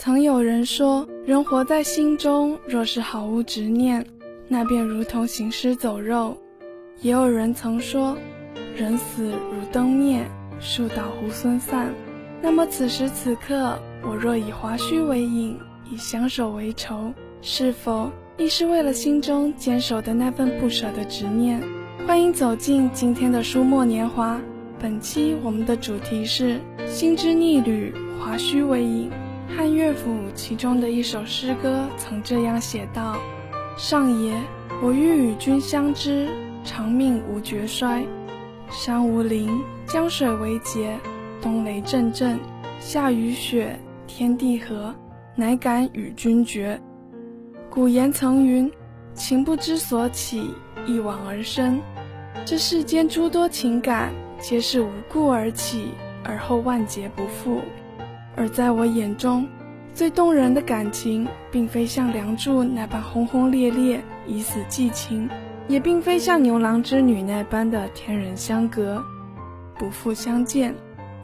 曾有人说，人活在心中，若是毫无执念，那便如同行尸走肉；也有人曾说，人死如灯灭，树倒猢狲散。那么此时此刻，我若以华胥为引，以相守为仇，是否亦是为了心中坚守的那份不舍的执念？欢迎走进今天的书墨年华。本期我们的主题是“心之逆旅，华胥为引”。汉乐府其中的一首诗歌曾这样写道：“上爷，我欲与君相知，长命无绝衰。山无陵，江水为竭，冬雷阵阵，夏雨雪，天地合，乃敢与君绝。古言曾云：情不知所起，一往而深。这世间诸多情感，皆是无故而起，而后万劫不复。”而在我眼中，最动人的感情，并非像梁祝那般轰轰烈烈、以死寄情，也并非像牛郎织女那般的天人相隔、不复相见，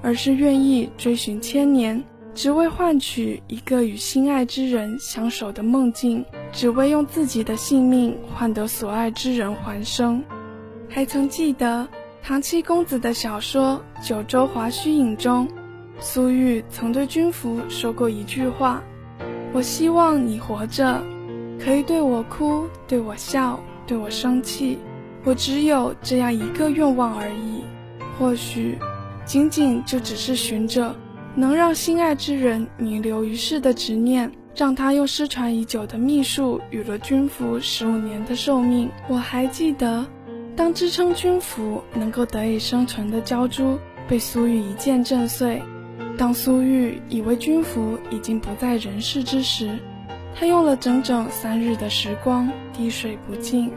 而是愿意追寻千年，只为换取一个与心爱之人相守的梦境，只为用自己的性命换得所爱之人还生。还曾记得唐七公子的小说《九州华胥引》中。苏玉曾对君服说过一句话：“我希望你活着，可以对我哭，对我笑，对我生气。我只有这样一个愿望而已。或许，仅仅就只是寻着能让心爱之人弥留于世的执念，让他用失传已久的秘术与了君服十五年的寿命。我还记得，当支撑君服能够得以生存的鲛珠被苏玉一剑震碎。”当苏玉以为君服已经不在人世之时，他用了整整三日的时光，滴水不进，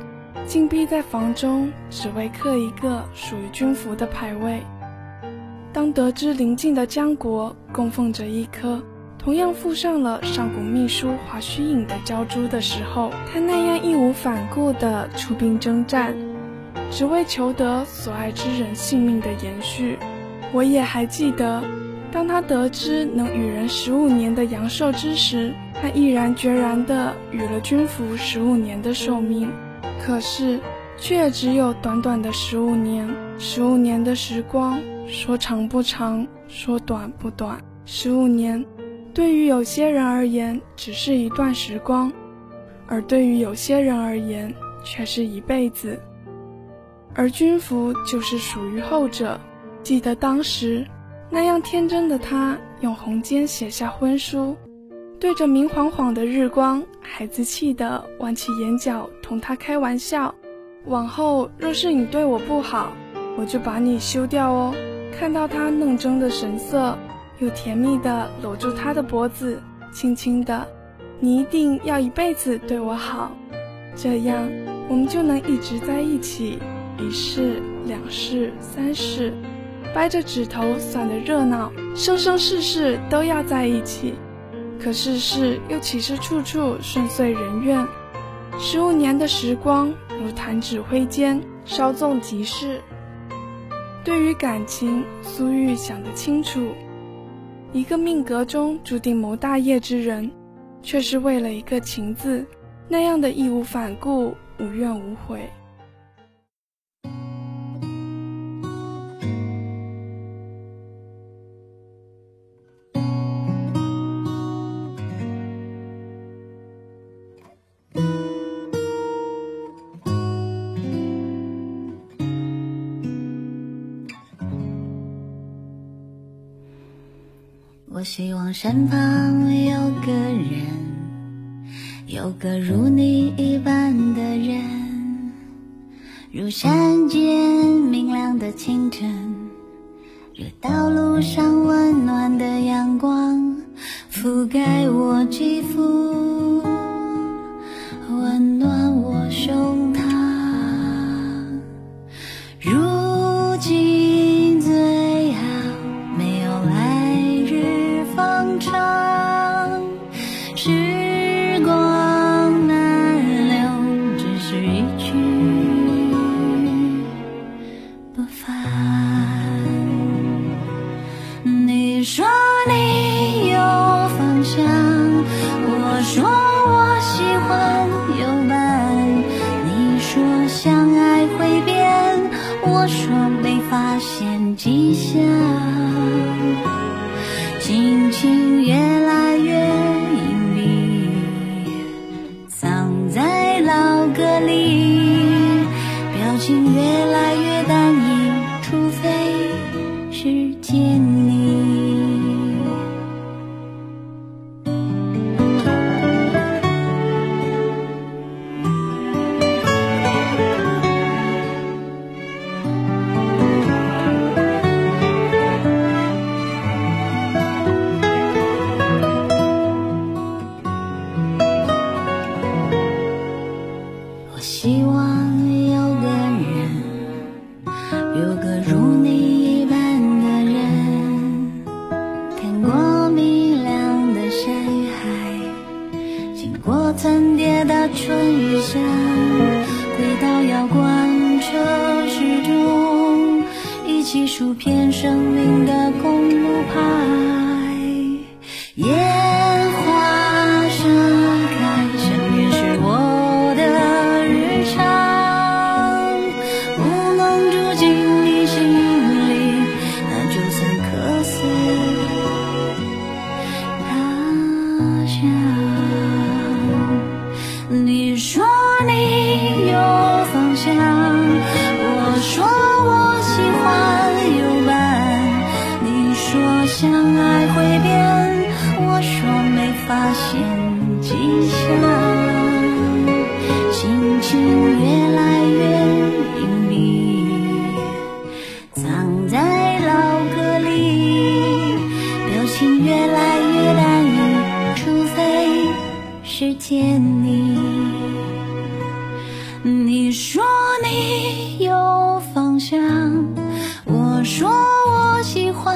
禁闭在房中，只为刻一个属于君服的牌位。当得知邻近的江国供奉着一颗同样附上了上古秘书华胥引的鲛珠的时候，他那样义无反顾地出兵征战，只为求得所爱之人性命的延续。我也还记得。当他得知能与人十五年的阳寿之时，他毅然决然地与了君服十五年的寿命。可是，却只有短短的十五年。十五年的时光，说长不长，说短不短。十五年，对于有些人而言只是一段时光，而对于有些人而言却是一辈子。而君服就是属于后者。记得当时。那样天真的他，用红笺写下婚书，对着明晃晃的日光，孩子气得弯起眼角同他开玩笑：“往后若是你对我不好，我就把你休掉哦。”看到他愣怔的神色，又甜蜜的搂住他的脖子，轻轻的：“你一定要一辈子对我好，这样我们就能一直在一起，一世、两世、三世。”掰着指头算得热闹，生生世世都要在一起。可世事又岂是处处顺遂人愿？十五年的时光如弹指挥间，稍纵即逝。对于感情，苏玉想得清楚。一个命格中注定谋大业之人，却是为了一个情字，那样的义无反顾，无怨无悔。希望身旁有个人，有个如你一般的人，如山间明亮的清晨，如道路上温暖的阳光，覆盖我肌肤，是。林的公路旁相爱会变，我说没发现迹象。心情越来越隐秘，藏在老歌里，表情越来越淡隐，除非是见你。你说你有方向，我说我喜欢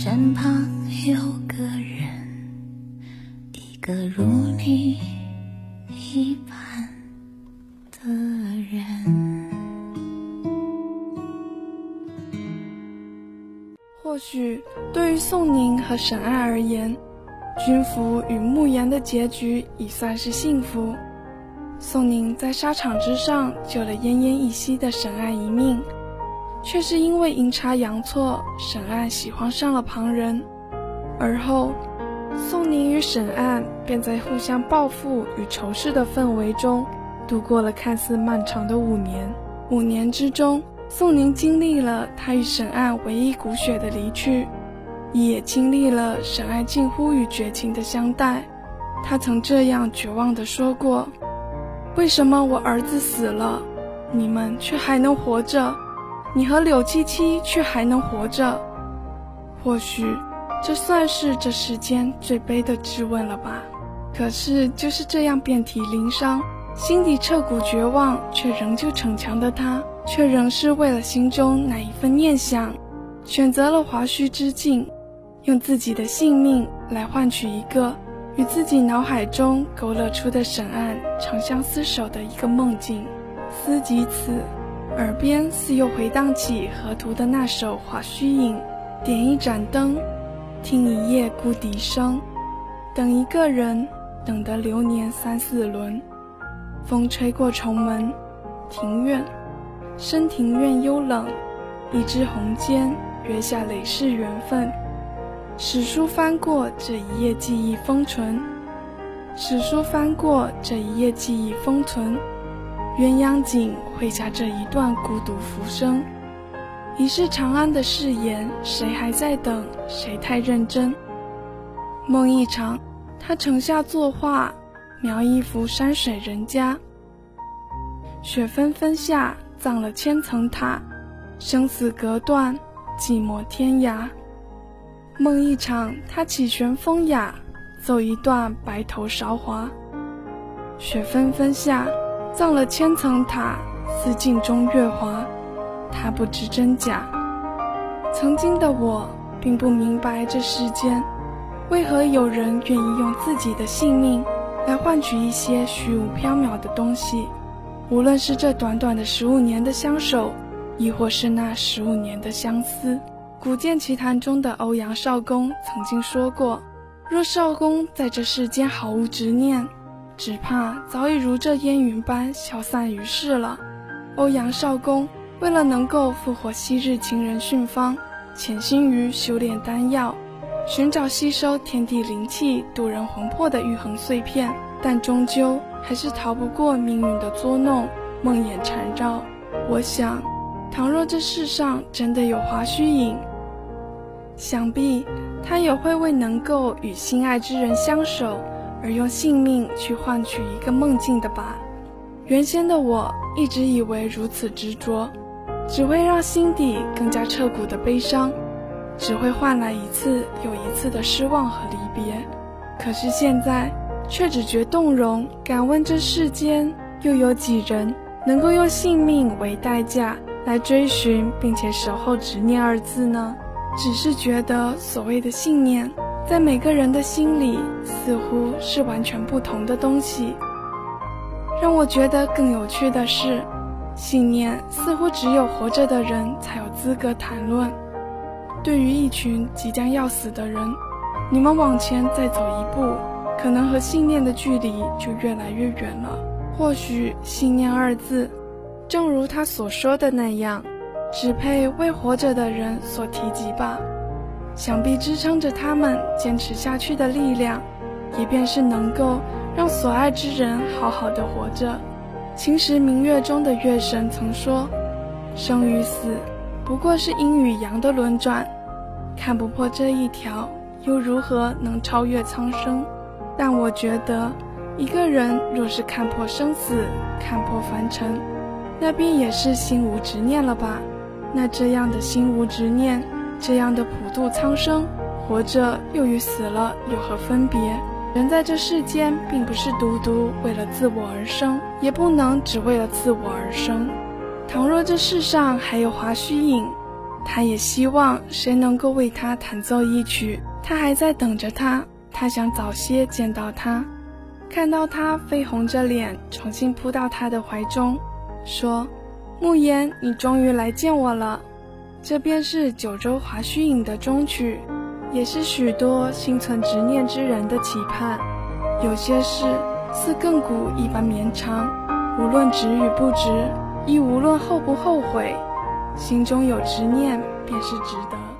身旁有个人，一个如你一般的人。或许对于宋宁和沈爱而言，君服与慕言的结局已算是幸福。宋宁在沙场之上救了奄奄一息的沈爱一命，却是因为阴差阳错，沈岸喜欢上了旁人。而后，宋宁与沈岸便在互相报复与仇视的氛围中，度过了看似漫长的五年。五年之中，宋宁经历了他与沈岸唯一骨血的离去，也经历了沈岸近乎与绝情的相待。他曾这样绝望地说过：“为什么我儿子死了，你们却还能活着？你和柳七七却还能活着？或许这算是这世间最悲的质问了吧。”可是就是这样遍体鳞伤、心底彻骨绝望却仍旧逞强的他，却仍是为了心中那一份念想，选择了华胥之境，用自己的性命来换取一个与自己脑海中勾勒出的沈岸长相厮守的一个梦境。思及此，耳边似又回荡起河图的那首《华胥引》：点一盏灯，听一夜孤笛声，等一个人，等得流年三四轮。风吹过重门，庭院，深庭院幽冷，一枝红笺月下累世缘分。史书翻过这一页，记忆封存。史书翻过这一页，记忆封存。鸳鸯锦绘下这一段孤独浮生。已是长安的誓言，谁还在等？谁太认真？梦一场，他城下作画，描一幅山水人家。雪纷纷下，葬了千层塔，生死隔断，寂寞天涯。梦一场，他起悬风雅，奏一段白头韶华。雪纷纷下，葬了千层塔，似镜中月华。他不知真假。曾经的我并不明白这世间为何有人愿意用自己的性命来换取一些虚无缥缈的东西，无论是这短短的十五年的相守，亦或是那十五年的相思。古剑奇谭中的欧阳少恭曾经说过：“若少恭在这世间毫无执念，只怕早已如这烟云般消散于世了。”欧阳少恭为了能够复活昔日情人训芳，潜心于修炼丹药，寻找吸收天地灵气、渡人魂魄的玉衡碎片，但终究还是逃不过命运的捉弄，梦魇缠绕。我想，倘若这世上真的有华胥引，想必他也会为能够与心爱之人相守，而用性命去换取一个梦境的吧。原先的我一直以为如此执着，只会让心底更加彻骨的悲伤，只会换来一次又一次的失望和离别。可是现在，却只觉动容。敢问这世间又有几人能够用性命为代价来追寻并且守候执念二字呢？只是觉得所谓的信念，在每个人的心里似乎是完全不同的东西。让我觉得更有趣的是，信念似乎只有活着的人才有资格谈论。对于一群即将要死的人，你们往前再走一步，可能和信念的距离就越来越远了。或许“信念”二字，正如他所说的那样。只配为活着的人所提及吧。想必支撑着他们坚持下去的力量，也便是能够让所爱之人好好的活着。秦时明月中的月神曾说：“生与死，不过是阴与阳的轮转，看不破这一条，又如何能超越苍生？”但我觉得，一个人若是看破生死，看破凡尘，那便也是心无执念了吧。那这样的心无执念，这样的普度苍生，活着又与死了有何分别？人在这世间，并不是独独为了自我而生，也不能只为了自我而生。倘若这世上还有华胥引，他也希望谁能够为他弹奏一曲。他还在等着他，他想早些见到他，看到他绯红着脸，重新扑到他的怀中，说。慕言，你终于来见我了。这便是九州华胥引的终曲，也是许多心存执念之人的期盼。有些事似亘古一般绵长，无论值与不值，亦无论后不后悔，心中有执念便是值得。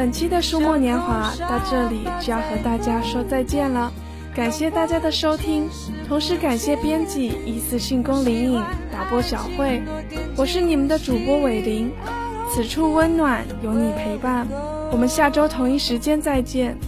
本期的书墨年华到这里就要和大家说再见了。感谢大家的收听，同时感谢编辑一四信宫灵影，导播小慧，我是你们的主播伟林。此处温暖，有你陪伴，我们下周同一时间再见。